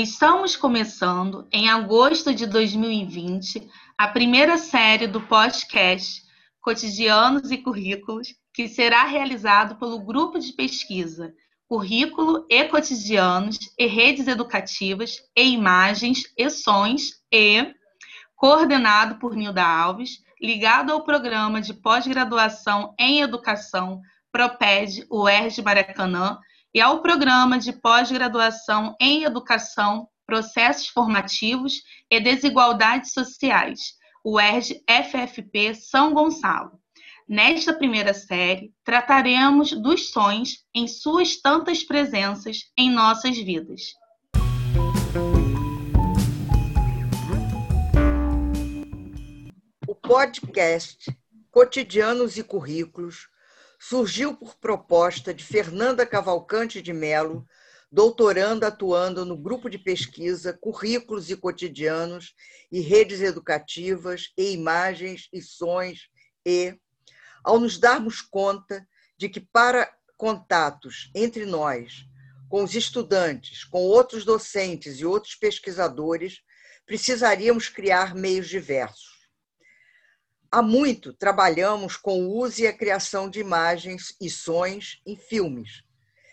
Estamos começando, em agosto de 2020, a primeira série do podcast Cotidianos e Currículos, que será realizado pelo grupo de pesquisa Currículo e Cotidianos e Redes Educativas e Imagens e Sons e coordenado por Nilda Alves, ligado ao programa de pós-graduação em educação PROPED UERJ Maracanã e ao programa de pós-graduação em educação, processos formativos e desigualdades sociais, UERJ FFP São Gonçalo. Nesta primeira série, trataremos dos sonhos em suas tantas presenças em nossas vidas. O podcast Cotidianos e Currículos surgiu por proposta de Fernanda Cavalcante de Melo, doutoranda atuando no grupo de pesquisa Currículos e Cotidianos e Redes Educativas e Imagens e Sons e, ao nos darmos conta de que para contatos entre nós, com os estudantes, com outros docentes e outros pesquisadores, precisaríamos criar meios diversos. Há muito trabalhamos com o uso e a criação de imagens e sons em filmes,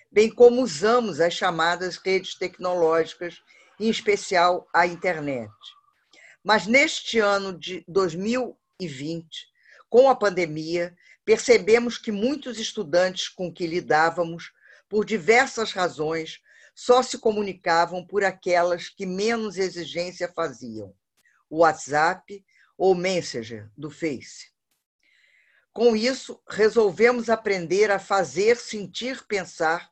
bem como usamos as chamadas redes tecnológicas, em especial a internet. Mas neste ano de 2020, com a pandemia, percebemos que muitos estudantes com que lidávamos, por diversas razões, só se comunicavam por aquelas que menos exigência faziam: o WhatsApp, ou Messenger do Face. Com isso, resolvemos aprender a fazer, sentir, pensar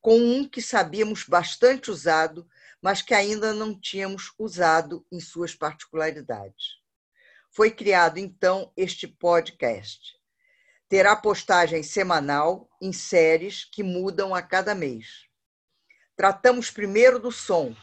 com um que sabíamos bastante usado, mas que ainda não tínhamos usado em suas particularidades. Foi criado então este podcast. Terá postagem semanal em séries que mudam a cada mês. Tratamos primeiro do som,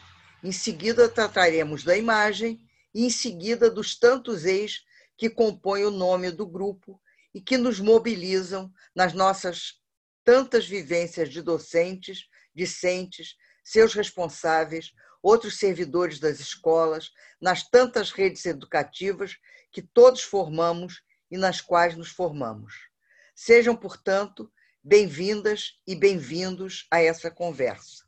em seguida trataremos da imagem e em seguida dos tantos ex que compõem o nome do grupo e que nos mobilizam nas nossas tantas vivências de docentes, discentes, seus responsáveis, outros servidores das escolas, nas tantas redes educativas que todos formamos e nas quais nos formamos. Sejam, portanto, bem-vindas e bem-vindos a essa conversa.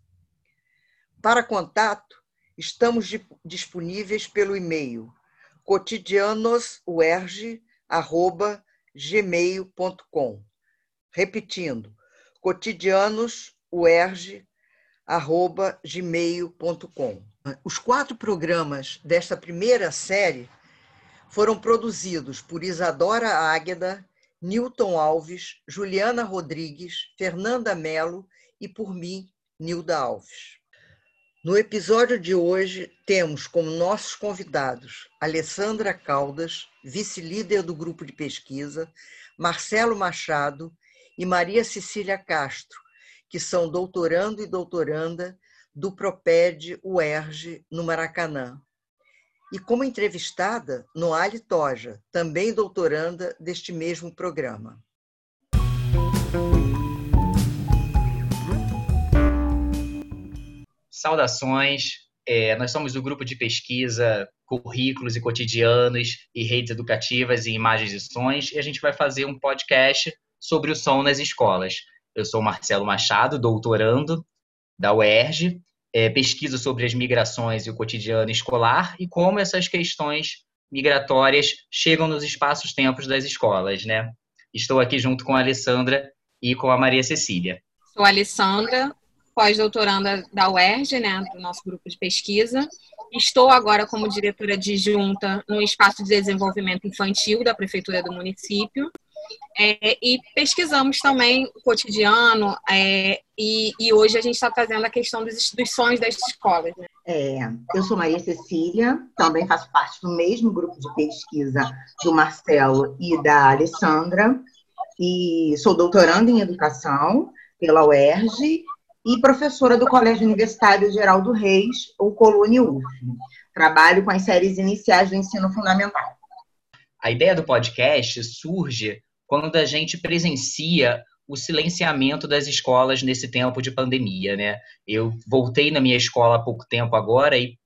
Para contato, Estamos disponíveis pelo e-mail cotidianosuerge@gmail.com. Repetindo, cotidianosuerge@gmail.com. Os quatro programas desta primeira série foram produzidos por Isadora Águeda, Newton Alves, Juliana Rodrigues, Fernanda Melo e por mim, Nilda Alves. No episódio de hoje, temos como nossos convidados Alessandra Caldas, vice-líder do grupo de pesquisa, Marcelo Machado e Maria Cecília Castro, que são doutorando e doutoranda do Proped UERJ no Maracanã. E como entrevistada, Noale Toja, também doutoranda deste mesmo programa. Saudações, é, nós somos o grupo de pesquisa Currículos e Cotidianos e Redes Educativas e Imagens e Sons, e a gente vai fazer um podcast sobre o som nas escolas. Eu sou Marcelo Machado, doutorando da UERJ, é, pesquiso sobre as migrações e o cotidiano escolar e como essas questões migratórias chegam nos espaços-tempos das escolas, né? Estou aqui junto com a Alessandra e com a Maria Cecília. Sou a Alessandra, pós-doutoranda da UERJ, né, do nosso grupo de pesquisa. Estou agora como diretora adjunta no Espaço de Desenvolvimento Infantil da Prefeitura do município. É, e pesquisamos também o cotidiano, é, e, e, hoje a gente está trazendo a questão das instituições das escolas. Né? É, eu sou Maria Cecília, também faço parte do mesmo grupo de pesquisa do Marcelo e da Alessandra, e sou doutoranda em educação pela UERJ e professora do Colégio Universitário Geraldo Reis, ou Colune UF. Trabalho com as séries iniciais do ensino fundamental. A ideia do podcast surge quando a gente presencia o silenciamento das escolas nesse tempo de pandemia, né? Eu voltei na minha escola há pouco tempo agora e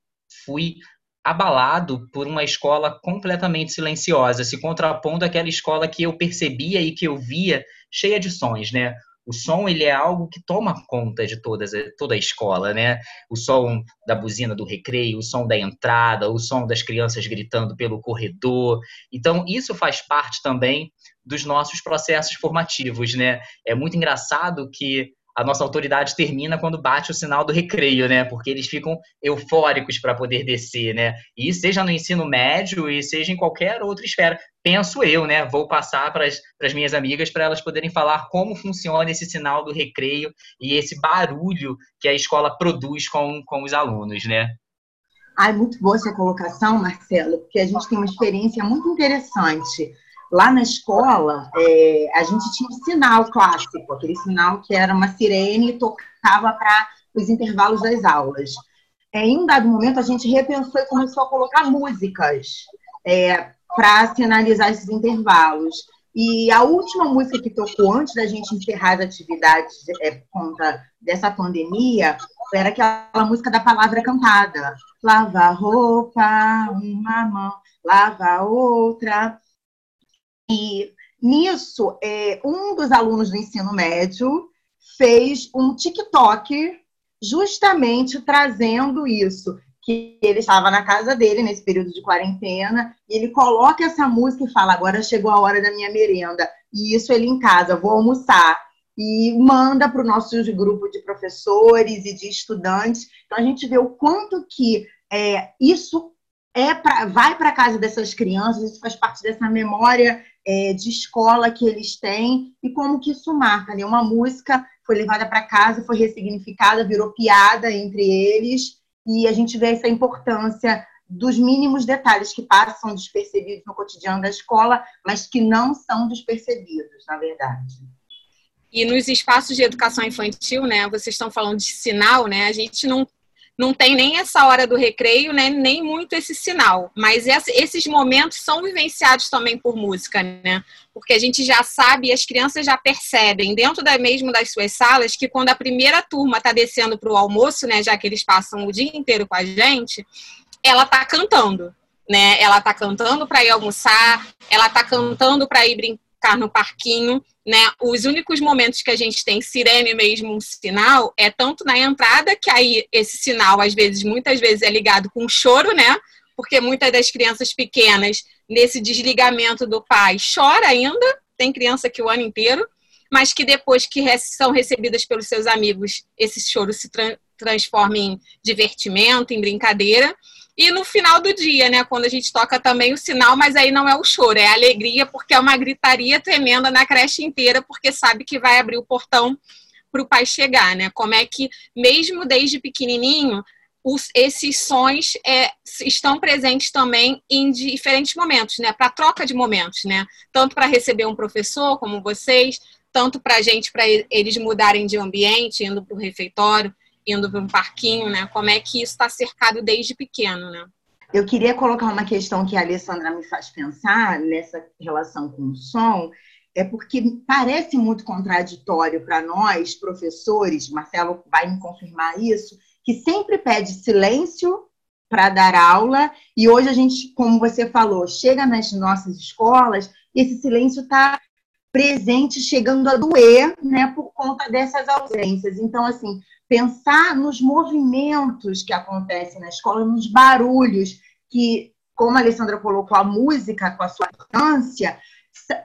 fui abalado por uma escola completamente silenciosa, se contrapondo àquela escola que eu percebia e que eu via cheia de sons, né? O som ele é algo que toma conta de todas, toda a escola, né? O som da buzina do recreio, o som da entrada, o som das crianças gritando pelo corredor. Então, isso faz parte também dos nossos processos formativos, né? É muito engraçado que a nossa autoridade termina quando bate o sinal do recreio, né? Porque eles ficam eufóricos para poder descer, né? E seja no ensino médio e seja em qualquer outra esfera. Penso eu, né? Vou passar para as minhas amigas para elas poderem falar como funciona esse sinal do recreio e esse barulho que a escola produz com, com os alunos, né? Ai, muito boa essa colocação, Marcelo, porque a gente tem uma experiência muito interessante Lá na escola, é, a gente tinha um sinal clássico, aquele sinal que era uma sirene e tocava para os intervalos das aulas. É, em um dado momento, a gente repensou e começou a colocar músicas é, para sinalizar esses intervalos. E a última música que tocou antes da gente encerrar as atividades é, por conta dessa pandemia era aquela música da palavra cantada. Lava roupa, uma mão, lava outra. E nisso, é, um dos alunos do ensino médio fez um TikTok justamente trazendo isso, que ele estava na casa dele nesse período de quarentena, e ele coloca essa música e fala: agora chegou a hora da minha merenda. E isso ele em casa, vou almoçar. E manda para o nosso grupo de professores e de estudantes. Então a gente vê o quanto que é, isso é pra, vai para a casa dessas crianças, isso faz parte dessa memória é, de escola que eles têm e como que isso marca. Né? Uma música foi levada para casa, foi ressignificada, virou piada entre eles e a gente vê essa importância dos mínimos detalhes que passam despercebidos no cotidiano da escola, mas que não são despercebidos, na verdade. E nos espaços de educação infantil, né, vocês estão falando de sinal, né, a gente não não tem nem essa hora do recreio, né, nem muito esse sinal. Mas esses momentos são vivenciados também por música, né? Porque a gente já sabe e as crianças já percebem, dentro da mesmo das suas salas, que quando a primeira turma está descendo para o almoço, né, já que eles passam o dia inteiro com a gente, ela está cantando. Né? Ela está cantando para ir almoçar, ela está cantando para ir brincar no parquinho né? Os únicos momentos que a gente tem sirene mesmo, um sinal, é tanto na entrada, que aí esse sinal, às vezes, muitas vezes é ligado com choro, né? Porque muitas das crianças pequenas, nesse desligamento do pai, chora ainda, tem criança que o ano inteiro, mas que depois que são recebidas pelos seus amigos, esse choro se tra transforma em divertimento, em brincadeira. E no final do dia, né, quando a gente toca também o sinal, mas aí não é o choro, é a alegria, porque é uma gritaria tremenda na creche inteira, porque sabe que vai abrir o portão para o pai chegar, né? Como é que, mesmo desde pequenininho, os, esses sons é, estão presentes também em diferentes momentos, né? Para troca de momentos, né? Tanto para receber um professor como vocês, tanto para a gente, para eles mudarem de ambiente, indo para o refeitório indo para um parquinho, né? Como é que isso está cercado desde pequeno, né? Eu queria colocar uma questão que a Alessandra me faz pensar nessa relação com o som, é porque parece muito contraditório para nós, professores, Marcelo vai me confirmar isso, que sempre pede silêncio para dar aula, e hoje a gente, como você falou, chega nas nossas escolas e esse silêncio está presente, chegando a doer, né, por conta dessas ausências. Então, assim, pensar nos movimentos que acontecem na escola, nos barulhos que, como a Alessandra colocou, a música com a sua importância,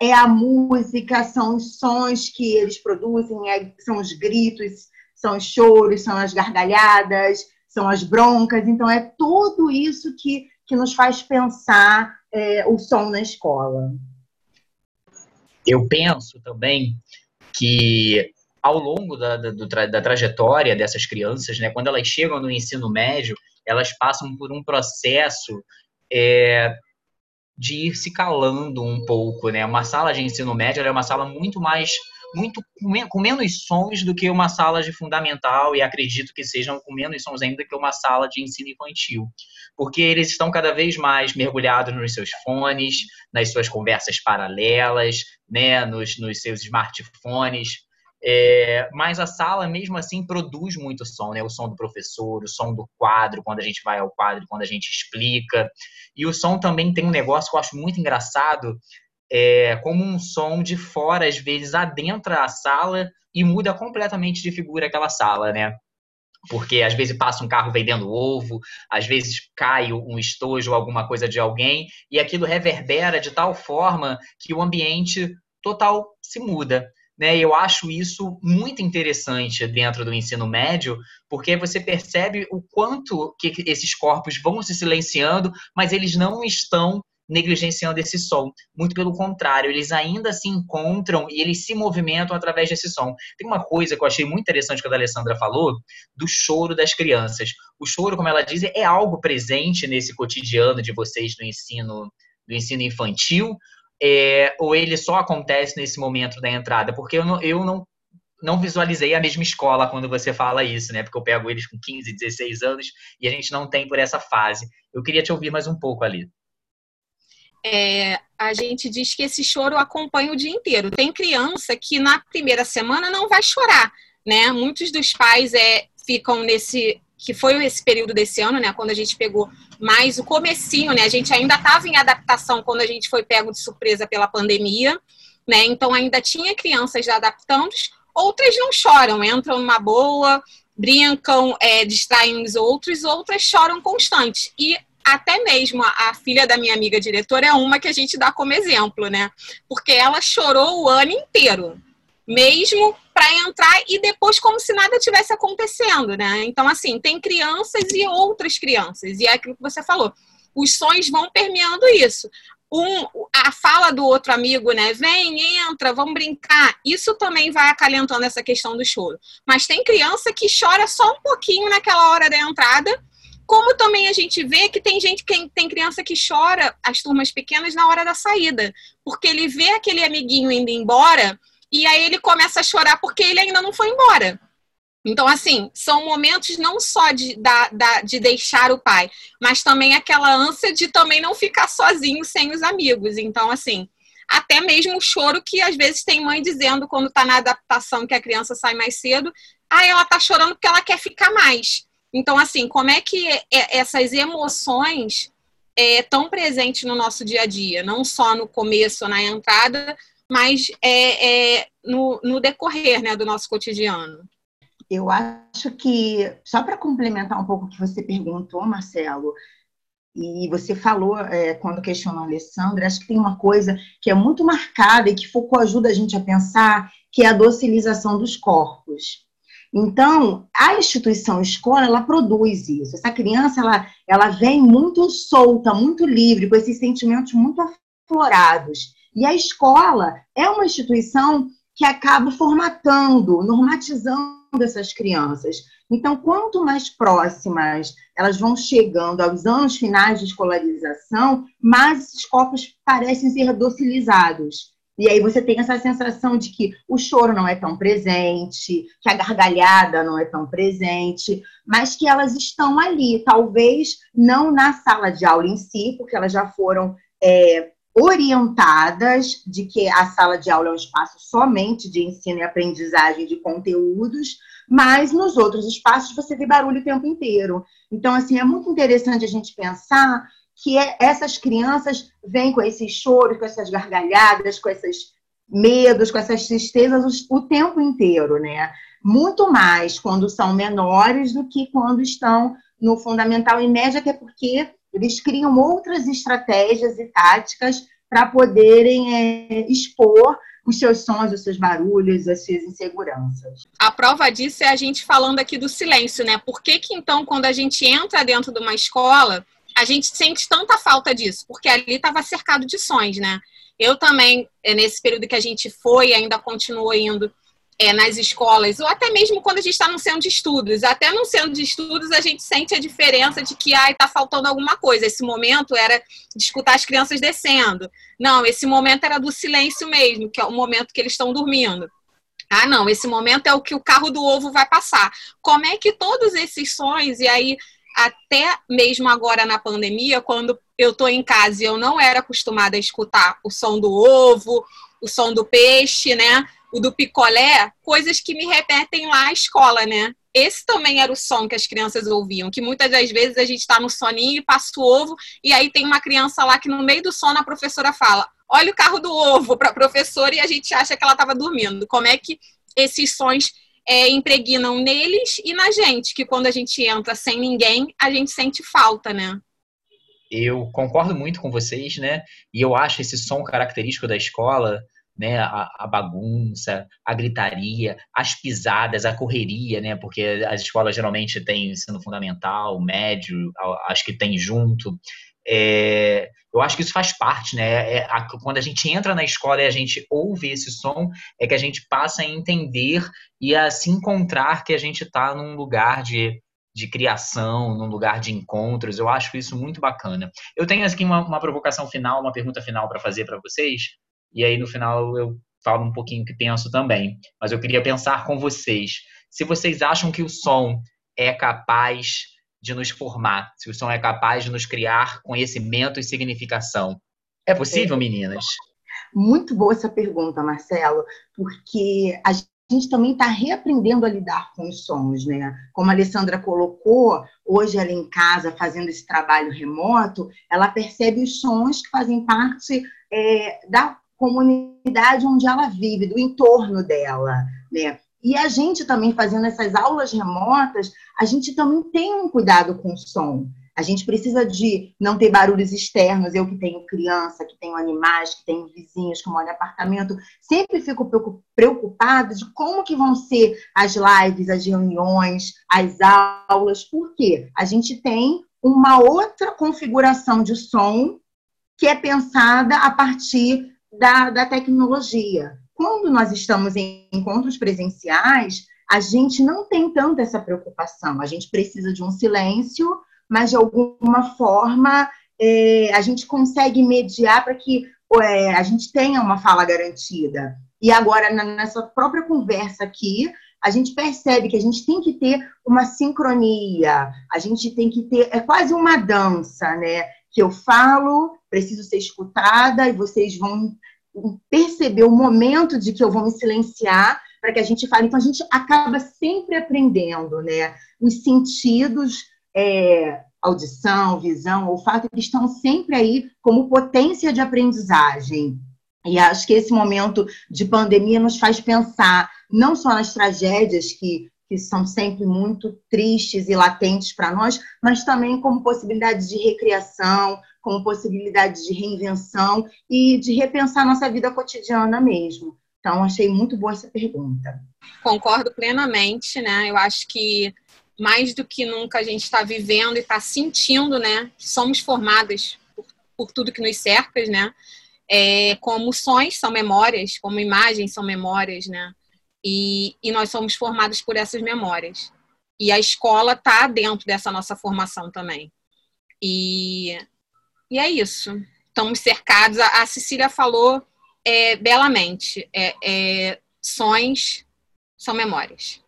é a música, são os sons que eles produzem, é, são os gritos, são os choros, são as gargalhadas, são as broncas. Então, é tudo isso que, que nos faz pensar é, o som na escola. Eu penso também que ao longo da, da, da, trajetória dessas crianças, né, quando elas chegam no ensino médio, elas passam por um processo é, de ir se calando um pouco, né? Uma sala de ensino médio é uma sala muito mais muito com menos sons do que uma sala de fundamental e acredito que sejam com menos sons ainda que uma sala de ensino infantil, porque eles estão cada vez mais mergulhados nos seus fones, nas suas conversas paralelas, né, nos, nos seus smartphones, É, mas a sala, mesmo assim, produz muito som, né? O som do professor, o som do quadro, quando a gente vai ao quadro, quando a gente explica. E o som também tem um negócio que eu acho muito engraçado, é, como um som de fora, às vezes, adentra a sala e muda completamente de figura aquela sala, né? Porque às vezes passa um carro vendendo ovo, às vezes cai um estojo alguma coisa de alguém, e aquilo reverbera de tal forma que o ambiente total se muda. Né, eu acho isso muito interessante dentro do ensino médio, porque você percebe o quanto que esses corpos vão se silenciando, mas eles não estão negligenciando esse som. Muito pelo contrário, eles ainda se encontram e eles se movimentam através desse som. Tem uma coisa que eu achei muito interessante que a Alessandra falou, do choro das crianças. O choro, como ela diz, é algo presente nesse cotidiano de vocês do ensino, do ensino infantil, é, ou ele só acontece nesse momento da entrada? Porque eu não, eu não não visualizei a mesma escola quando você fala isso, né? Porque eu pego eles com 15, 16 anos e a gente não tem por essa fase. Eu queria te ouvir mais um pouco ali é, a gente diz que esse choro acompanha o dia inteiro. Tem criança que na primeira semana não vai chorar, né? Muitos dos pais é, ficam nesse que foi esse período desse ano, né, quando a gente pegou mais o comecinho, né, a gente ainda estava em adaptação quando a gente foi pego de surpresa pela pandemia, né, então ainda tinha crianças adaptando, outras não choram, entram numa boa, brincam, é, distraem os outros, outras choram constante. E até mesmo a, a, filha da minha amiga diretora é uma que a gente dá como exemplo, né? Porque ela chorou o ano inteiro, mesmo para entrar e depois como se nada tivesse acontecendo, né? Então, assim, tem crianças e outras crianças, e é aquilo que você falou. Os sonhos vão permeando isso. Um, a fala do outro amigo, né? Vem, entra, vamos brincar. Isso também vai acalentando essa questão do choro. Mas tem criança que chora só um pouquinho naquela hora da entrada como também a gente vê que tem gente que tem criança que chora, as turmas pequenas, na hora da saída, porque ele vê aquele amiguinho indo embora e aí ele começa a chorar porque ele ainda não foi embora. Então, assim, são momentos não só de, da, da, de deixar o pai, mas também aquela ânsia de também não ficar sozinho sem os amigos. Então, assim, até mesmo o choro que às vezes tem mãe dizendo quando está na adaptação que a criança sai mais cedo, ah, ela está chorando porque ela quer ficar mais. Então, assim, como é que é, essas emoções é, estão presentes no nosso dia a dia, não só no começo, na entrada, mas é, é no, no decorrer né, do nosso cotidiano? Eu acho que, só para complementar um pouco o que você perguntou, Marcelo, e você falou é, quando questionou a Alessandra, acho que tem uma coisa que é muito marcada e que Foucault ajuda a gente a pensar, que é a docilização dos corpos. Então, a instituição escola, ela produz isso. Essa criança, ela, ela vem muito solta, muito livre, com esses sentimentos muito aflorados. E a escola é uma instituição que acaba formatando, normatizando essas crianças. Então, quanto mais próximas elas vão chegando aos anos finais de escolarização, mais esses corpos parecem ser docilizados. E aí você tem essa sensação de que o choro não é tão presente, que a gargalhada não é tão presente, mas que elas estão ali, talvez não na sala de aula em si, porque elas já foram é, orientadas de que a sala de aula é um espaço somente de ensino e aprendizagem de conteúdos, mas nos outros espaços você vê barulho o tempo inteiro. Então, assim, é muito interessante a gente pensar que é, essas crianças vêm com esses choros, com essas gargalhadas, com esses medos, com essas tristezas o, tempo inteiro, né? Muito mais quando são menores do que quando estão no fundamental e médio, até porque eles criam outras estratégias e táticas para poderem é, expor os seus sons, os seus barulhos, as suas inseguranças. A prova disso é a gente falando aqui do silêncio, né? Por que, que então, quando a gente entra dentro de uma escola, a gente sente tanta falta disso, porque ali estava cercado de sons, né? Eu também, é, nesse período que a gente foi, ainda continuou indo é, nas escolas, ou até mesmo quando a gente está no centro de estudos. Até no centro de estudos a gente sente a diferença de que ai, tá faltando alguma coisa. Esse momento era de escutar as crianças descendo. Não, esse momento era do silêncio mesmo, que é o momento que eles estão dormindo. Ah, não, esse momento é o que o carro do ovo vai passar. Como é que todos esses sons, e aí até mesmo agora na pandemia, quando eu estou em casa e eu não era acostumada a escutar o som do ovo, o som do peixe, né? O do picolé, coisas que me repetem lá à escola, né? Esse também era o som que as crianças ouviam, que muitas das vezes a gente está no soninho e passa o ovo, e aí tem uma criança lá que no meio do sono a professora fala: olha o carro do ovo para a professora e a gente acha que ela estava dormindo. Como é que esses sons é, impregnam neles e na gente, que quando a gente entra sem ninguém, a gente sente falta, né? Eu concordo muito com vocês, né? E eu acho esse som característico da escola, né? A, a, bagunça, a gritaria, as pisadas, a correria, né? Porque as escolas geralmente têm ensino fundamental, médio, acho que tem junto. É, eu acho que isso faz parte, né? É, a, quando a gente entra na escola e a gente ouve esse som, é que a gente passa a entender e a se encontrar que a gente está num lugar de, de criação, num lugar de encontros. Eu acho isso muito bacana. Eu tenho aqui uma, uma provocação final, uma pergunta final para fazer para vocês, e aí no final eu falo um pouquinho o que penso também. Mas eu queria pensar com vocês. Se vocês acham que o som é capaz de nos formar, se o som é capaz de nos criar conhecimento e significação. É possível, meninas? Muito boa essa pergunta, Marcelo, porque a gente também está reaprendendo a lidar com os sons, né? Como a Alessandra colocou, hoje ela em casa fazendo esse trabalho remoto, ela percebe os sons que fazem parte é, da comunidade onde ela vive, do entorno dela, né? E a gente também fazendo essas aulas remotas, a gente também tem um cuidado com o som. A gente precisa de não ter barulhos externos. Eu que tenho criança, que tenho animais, que tenho vizinhos que moram em apartamento, sempre fico preocupada de como que vão ser as lives, as reuniões, as aulas, porque a gente tem uma outra configuração de som que é pensada a partir da, da tecnologia. Quando nós estamos em encontros presenciais, a gente não tem tanto essa preocupação. A gente precisa de um silêncio, mas de alguma forma é, a gente consegue mediar para que é, a gente tenha uma fala garantida. E agora, na, nessa própria conversa aqui, a gente percebe que a gente tem que ter uma sincronia, a gente tem que ter, é quase uma dança, né? Que eu falo, preciso ser escutada e vocês vão perceber o momento de que eu vou me silenciar para que a gente fale. Então, a gente acaba sempre aprendendo, né? Os sentidos, é, audição, visão, olfato, eles estão sempre aí como potência de aprendizagem. E acho que esse momento de pandemia nos faz pensar não só nas tragédias que, que são sempre muito tristes e latentes para nós, mas também como possibilidade de recriação, como possibilidade de reinvenção e de repensar nossa vida cotidiana mesmo. Então, achei muito boa essa pergunta. Concordo plenamente, né? Eu acho que mais do que nunca a gente está vivendo e está sentindo, né? Que somos formadas por, por, tudo que nos cerca, né? É, como sons são memórias, como imagens são memórias, né? E, e nós somos formados por essas memórias. E a escola está dentro dessa nossa formação também. E e é isso. Estamos cercados. A, Cecília falou é, belamente. É, é, sons são memórias.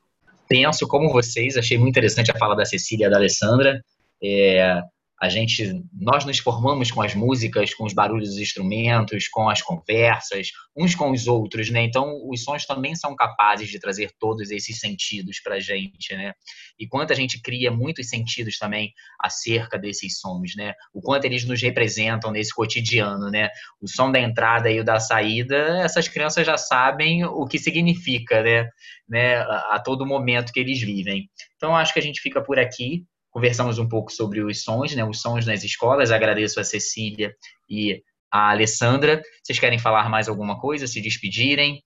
Penso como vocês, achei muito interessante a fala da Cecília e da Alessandra. É, a gente, nós nos formamos com as músicas, com os barulhos dos instrumentos, com as conversas, uns com os outros, né? Então, os sons também são capazes de trazer todos esses sentidos para a gente, né? E quanto a gente cria muitos sentidos também acerca desses sons, né? O quanto eles nos representam nesse cotidiano, né? O som da entrada e o da saída, essas crianças já sabem o que significa, né? né? A todo momento que eles vivem. Então, acho que a gente fica por aqui conversamos um pouco sobre os sons, né, os sons nas escolas. Agradeço a Cecília e a Alessandra. Vocês querem falar mais alguma coisa, se despedirem?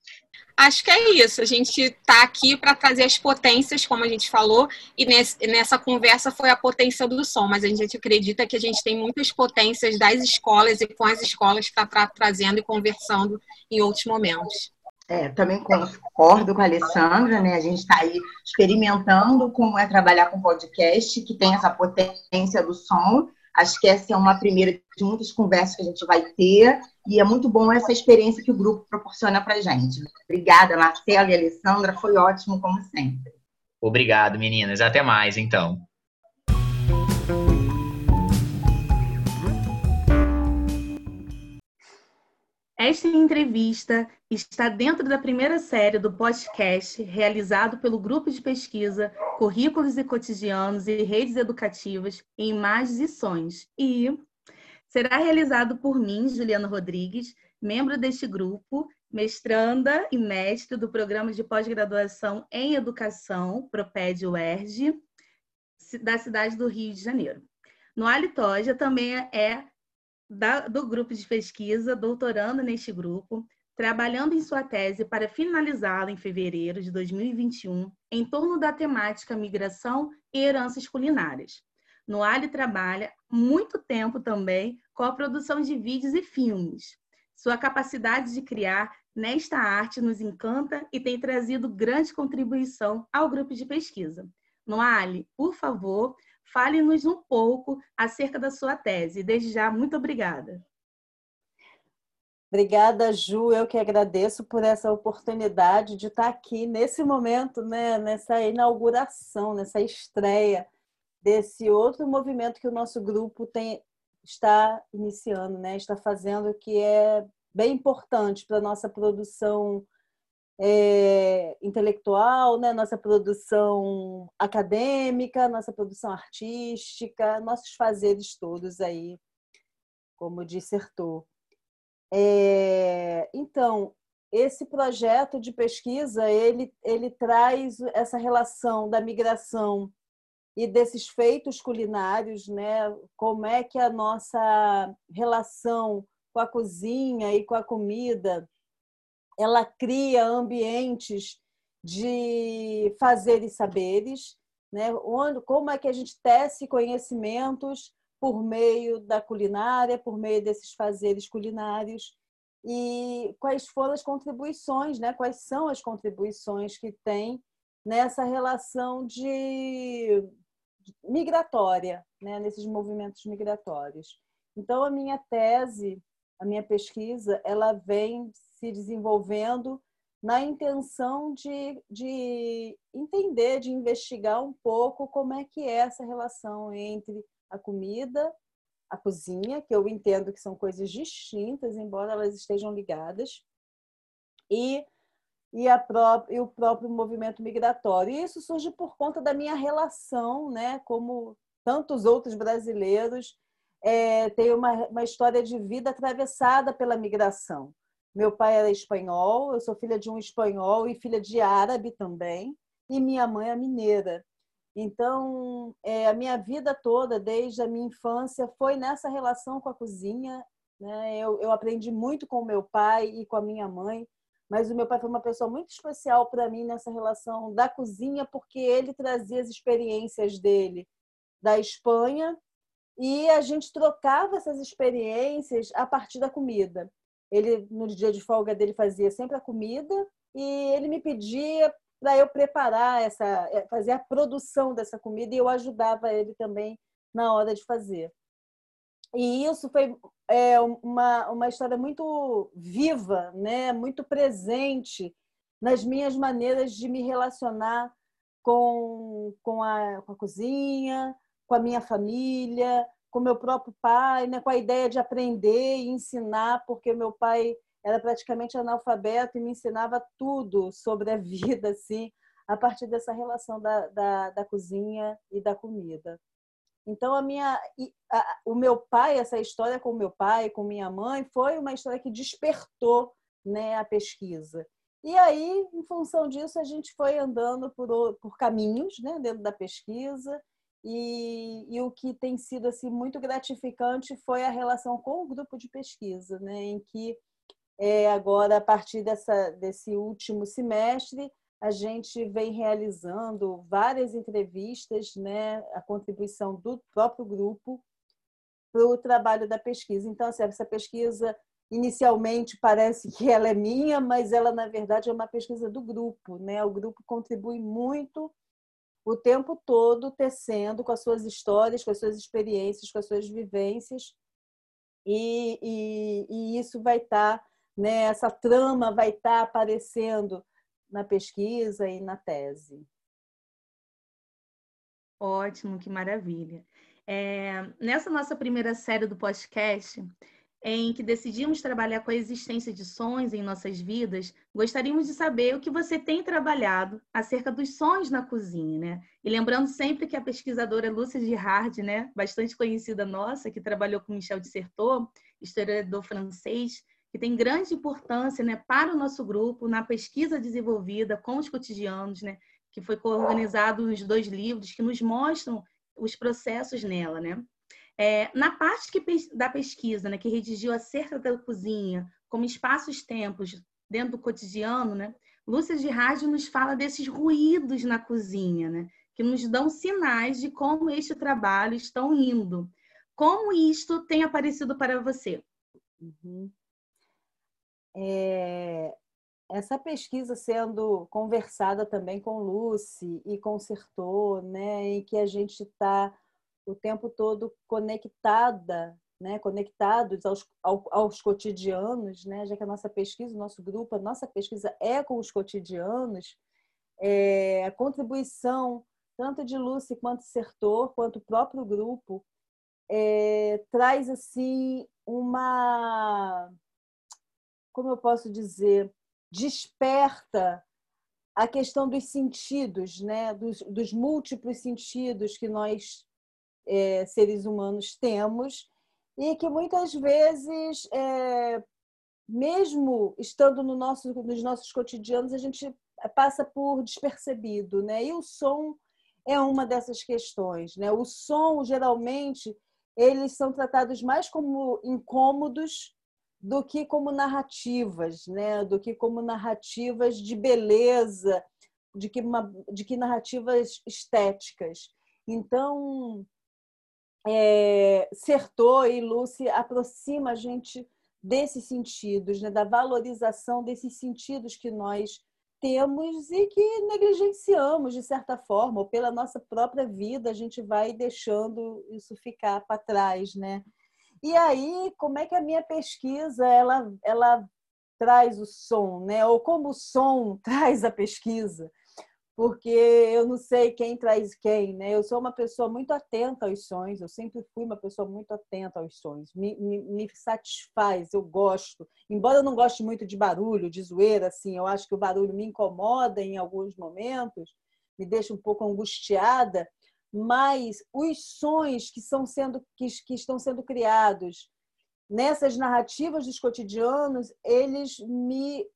Acho que é isso. A gente está aqui para trazer as potências, como a gente falou, e nesse, nessa conversa foi a potência do som, mas a gente acredita que a gente tem muitas potências das escolas e com as escolas para estar trazendo e conversando em outros momentos. É, também concordo com a Alessandra, né? A gente está aí experimentando como é trabalhar com podcast, que tem essa potência do som. Acho que essa é uma primeira de muitas conversas que a gente vai ter, e é muito bom essa experiência que o grupo proporciona para gente. Obrigada, Marcela e Alessandra, foi ótimo, como sempre. Obrigado, meninas. Até mais, então. Esta entrevista está dentro da primeira série do podcast realizado pelo grupo de pesquisa Currículos e Cotidianos e Redes Educativas em Imagens e Sons e será realizado por mim, Juliana Rodrigues, membro deste grupo, mestranda e mestre do programa de pós-graduação em Educação, Proped UERJ, da cidade do Rio de Janeiro. No Alitoja também é da, do grupo de pesquisa, doutorando neste grupo, trabalhando em sua tese para finalizá-la em fevereiro de 2021, em torno da temática migração e heranças culinárias. No Ali trabalha muito tempo também com a produção de vídeos e filmes. Sua capacidade de criar nesta arte nos encanta e tem trazido grande contribuição ao grupo de pesquisa. Noali, por favor, fale-nos um pouco acerca da sua tese. Desde já, muito obrigada. Obrigada, Ju. Eu que agradeço por essa oportunidade de estar aqui nesse momento, né, nessa inauguração, nessa estreia desse outro movimento que o nosso grupo tem, está iniciando, né, está fazendo, que é bem importante para a nossa produção é, intelectual, né? nossa produção acadêmica, nossa produção artística, nossos fazeres todos aí, como dissertou. É, então, esse projeto de pesquisa ele, ele traz essa relação da migração e desses feitos culinários, né? Como é que a nossa relação com a cozinha e com a comida ela cria ambientes de fazeres saberes, né? Onde, como é que a gente tece conhecimentos por meio da culinária, por meio desses fazeres culinários e quais foram as contribuições, né? Quais são as contribuições que tem nessa relação de migratória, né? Nesses movimentos migratórios. Então a minha tese, a minha pesquisa, ela vem se desenvolvendo na intenção de, de entender, de investigar um pouco como é que é essa relação entre a comida, a cozinha, que eu entendo que são coisas distintas, embora elas estejam ligadas, e, e, a e o próprio movimento migratório. E isso surge por conta da minha relação, né, como tantos outros brasileiros, é, tem uma, uma história de vida atravessada pela migração. Meu pai era espanhol, eu sou filha de um espanhol e filha de árabe também, e minha mãe é mineira. Então, é, a minha vida toda, desde a minha infância, foi nessa relação com a cozinha. Né? Eu, eu aprendi muito com o meu pai e com a minha mãe, mas o meu pai foi uma pessoa muito especial para mim nessa relação da cozinha, porque ele trazia as experiências dele da Espanha e a gente trocava essas experiências a partir da comida. Ele, no dia de folga dele, fazia sempre a comida e ele me pedia para eu preparar essa, é, fazer a produção dessa comida e eu ajudava ele também na hora de fazer. E isso foi é, uma, uma história muito viva, né? muito presente nas minhas maneiras de me relacionar com, com, a, com a cozinha, com a minha família, com meu próprio pai, né, com a ideia de aprender e ensinar, porque meu pai era praticamente analfabeto e me ensinava tudo sobre a vida, assim, a partir dessa relação da, da, da cozinha e da comida. Então, a minha, a, o meu pai, essa história com meu pai, com minha mãe, foi uma história que despertou né, a pesquisa. E aí, em função disso, a gente foi andando por, por caminhos né, dentro da pesquisa e, e, o que tem sido assim muito gratificante foi a relação com o grupo de pesquisa, né, em que é, agora a partir dessa, desse último semestre a gente vem realizando várias entrevistas, né, a contribuição do próprio grupo para o trabalho da pesquisa. Então, assim, essa pesquisa inicialmente parece que ela é minha, mas ela na verdade é uma pesquisa do grupo, né? O grupo contribui muito o tempo todo tecendo com as suas histórias, com as suas experiências, com as suas vivências. E, e, e isso vai estar, tá, né, essa trama vai estar tá aparecendo na pesquisa e na tese. Ótimo, que maravilha. É, nessa nossa primeira série do podcast, em que decidimos trabalhar com a existência de sonhos em nossas vidas, gostaríamos de saber o que você tem trabalhado acerca dos sonhos na cozinha, né? E lembrando sempre que a pesquisadora Lúcia Girard, né, bastante conhecida nossa, que trabalhou com Michel Dissertot, historiador francês, que tem grande importância, né, para o nosso grupo na pesquisa desenvolvida com os cotidianos, né, que foi organizado os dois livros que nos mostram os processos nela, né? É, na parte que, da pesquisa, né, que redigiu acerca da cozinha, como espaços-tempos dentro do cotidiano, né, Lúcia de Rádio nos fala desses ruídos na cozinha, né, que nos dão sinais de como este trabalho estão indo. Como isto tem aparecido para você? Uhum. É, essa pesquisa sendo conversada também com Lucy e com Sertor, né, em que a gente está o tempo todo conectada, né, conectados aos, aos cotidianos, né, já que a nossa pesquisa, o nosso grupo, a nossa pesquisa é com os cotidianos, é, a contribuição tanto de Lúcia quanto Sertor, quanto o próprio grupo, é, traz assim uma, como eu posso dizer, desperta a questão dos sentidos, né, dos, dos múltiplos sentidos que nós é, seres humanos temos e que muitas vezes, é, mesmo estando no nosso, nos nossos cotidianos, a gente passa por despercebido, né? E o som é uma dessas questões, né? O som geralmente eles são tratados mais como incômodos do que como narrativas, né? Do que como narrativas de beleza, de que, uma, de que narrativas estéticas. Então, é, Sertor e Lucy aproxima a gente desses sentidos, né, da valorização desses sentidos que nós temos e que negligenciamos de certa forma, ou pela nossa própria vida a gente vai deixando isso ficar para trás, né? E aí, como é que a minha pesquisa ela ela traz o som, né? Ou como o som traz a pesquisa? Porque eu não sei quem traz quem, né? Eu sou uma pessoa muito atenta aos sonhos, eu sempre fui uma pessoa muito atenta aos sonhos, me, me, me, satisfaz, eu gosto. Embora eu não goste muito de barulho, de zoeira, assim, eu acho que o barulho me incomoda em alguns momentos, me deixa um pouco angustiada, mas os sonhos que, são sendo, que, que estão sendo criados nessas narrativas dos cotidianos, eles me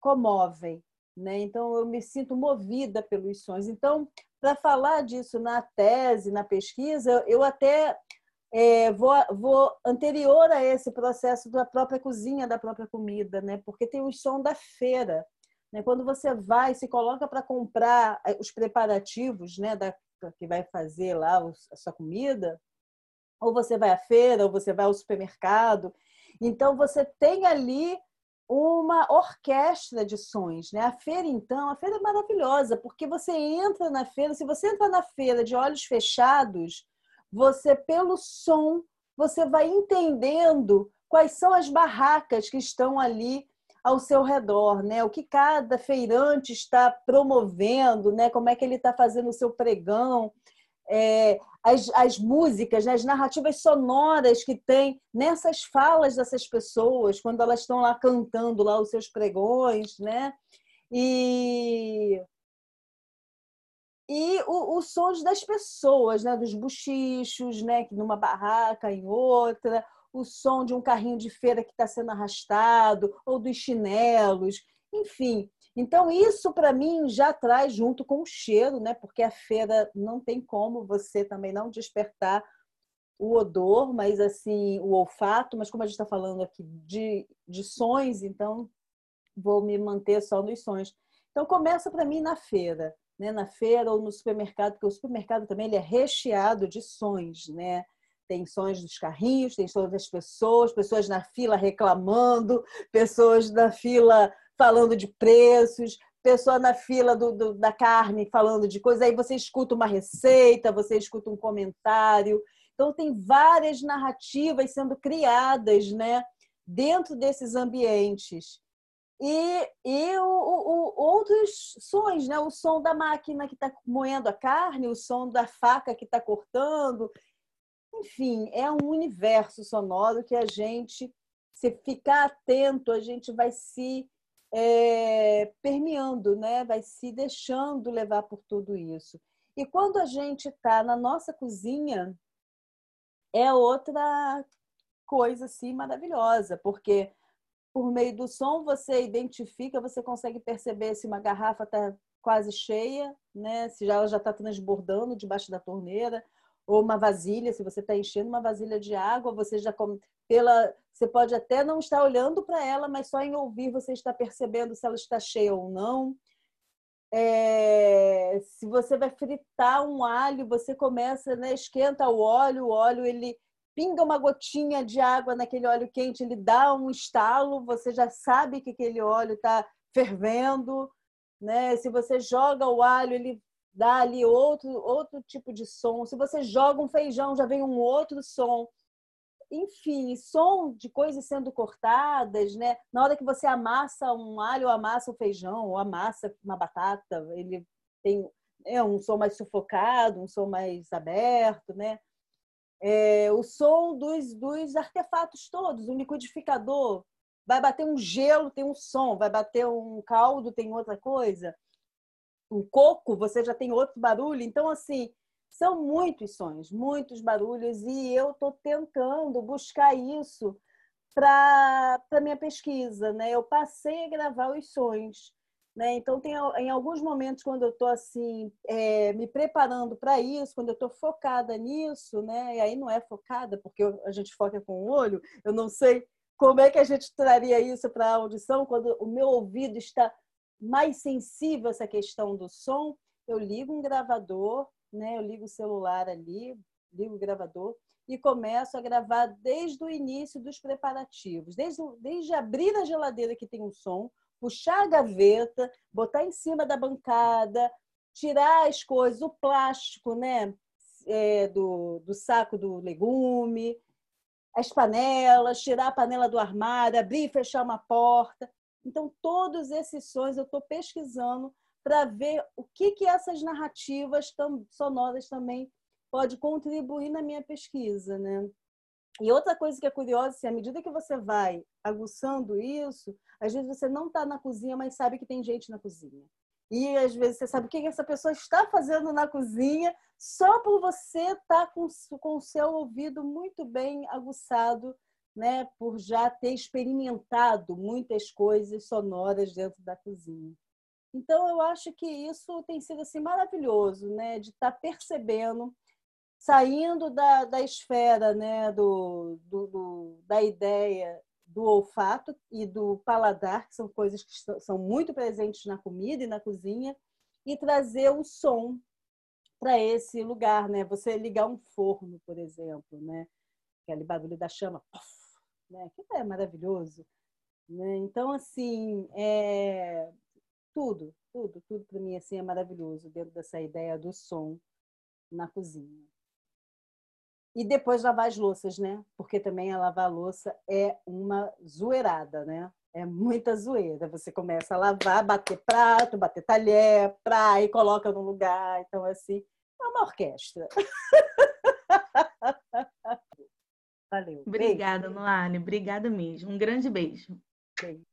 comovem né? Então, eu me sinto movida pelos sonhos. Então, para falar disso na tese, na pesquisa, eu até é, vou, vou, anterior a esse processo da própria cozinha, da própria comida, né? porque tem o som da feira. Né? Quando você vai, se coloca para comprar é, os preparativos né? da, que vai fazer lá a sua comida, ou você vai à feira, ou você vai ao supermercado. Então, você tem ali uma orquestra de sons, né? A feira então, a feira é maravilhosa, porque você entra na feira, se você entra na feira de olhos fechados, você pelo som, você vai entendendo quais são as barracas que estão ali ao seu redor, né? O que cada feirante está promovendo, né? Como é que ele está fazendo o seu pregão, é, as, as músicas, né, as narrativas sonoras que tem nessas falas dessas pessoas, quando elas estão lá cantando lá os seus pregões, né? E, e o, os sons das pessoas, né? dos buchichos, né? numa barraca, em outra, o som de um carrinho de feira que está sendo arrastado, ou dos chinelos, enfim. Então, isso para mim já traz junto com o cheiro, né? Porque a feira não tem como você também não despertar o odor, mas assim, o olfato, mas como a gente está falando aqui de, de sons, então vou me manter só nos sons. Então começa para mim na feira, né? Na feira ou no supermercado, porque o supermercado também ele é recheado de sons, né? Tem sons dos carrinhos, tem sons das pessoas, pessoas na fila reclamando, pessoas na fila falando de preços, pessoa na fila do, do, da carne falando de coisas, aí você escuta uma receita, você escuta um comentário. Então, tem várias narrativas sendo criadas né, dentro desses ambientes. E, e o, o, outros sons, né? o som da máquina que está moendo a carne, o som da faca que está cortando. Enfim, é um universo sonoro que a gente se ficar atento, a gente vai se é, permeando, né? vai se deixando levar por tudo isso. E quando a gente está na nossa cozinha, é outra coisa assim maravilhosa, porque por meio do som você identifica, você consegue perceber se uma garrafa está quase cheia, né? se ela já está transbordando debaixo da torneira, ou uma vasilha, se você está enchendo uma vasilha de água, você já pela, você pode até não estar olhando para ela, mas só em ouvir você está percebendo se ela está cheia ou não. É, se você vai fritar um alho, você começa, né, esquenta o óleo, o óleo ele pinga uma gotinha de água naquele óleo quente, ele dá um estalo, você já sabe que aquele óleo está fervendo, né? Se você joga o alho, ele dá ali outro outro tipo de som. Se você joga um feijão, já vem um outro som. Enfim, som de coisas sendo cortadas, né? Na hora que você amassa um alho, ou amassa um feijão, ou amassa uma batata, ele tem é um som mais sufocado, um som mais aberto, né? É, o som dos, dos artefatos todos, o liquidificador, vai bater um gelo, tem um som, vai bater um caldo, tem outra coisa um coco, você já tem outro barulho. Então, assim, são muitos sons, muitos barulhos, e eu estou tentando buscar isso para a minha pesquisa. Né? Eu passei a gravar os sons. Né? Então, tem em alguns momentos, quando eu estou assim, é, me preparando para isso, quando eu estou focada nisso, né? e aí não é focada, porque a gente foca com o olho, eu não sei como é que a gente traria isso para a audição quando o meu ouvido está mais sensível a essa questão do som, eu ligo um gravador, né? Eu ligo o celular ali, ligo o gravador e começo a gravar desde o início dos preparativos, desde, desde abrir a geladeira que tem um som, puxar a gaveta, botar em cima da bancada, tirar as coisas, o plástico, né? É, do, do saco do legume, as panelas, tirar a panela do armário, abrir e fechar uma porta. Então, todos esses sons eu estou pesquisando para ver o que, que essas narrativas sonoras também pode contribuir na minha pesquisa, né? E outra coisa que é curiosa, assim, à medida que você vai aguçando isso, às vezes você não está na cozinha, mas sabe que tem gente na cozinha. E às vezes você sabe o que essa pessoa está fazendo na cozinha, só por você estar tá com o seu ouvido muito bem aguçado né, por já ter experimentado muitas coisas sonoras dentro da cozinha. Então, eu acho que isso tem sido assim, maravilhoso, né, de estar tá percebendo, saindo da, da esfera né, do, do, do, da ideia do olfato e do paladar, que são coisas que são muito presentes na comida e na cozinha, e trazer o som para esse lugar, né? Você ligar um forno, por exemplo, né? Aquele barulho da chama, puff, né? Que é maravilhoso. Né? Então, assim, é... tudo, tudo, tudo para mim assim, é maravilhoso dentro dessa ideia do som na cozinha. E depois lavar as louças, né? Porque também a lavar a louça é uma zoeirada, né? É muita zoeira. Você começa a lavar, bater prato, bater talher, pra e coloca no lugar. Então, assim, é uma orquestra. Valeu. Obrigada, Noale. Obrigada mesmo. Um grande beijo. beijo.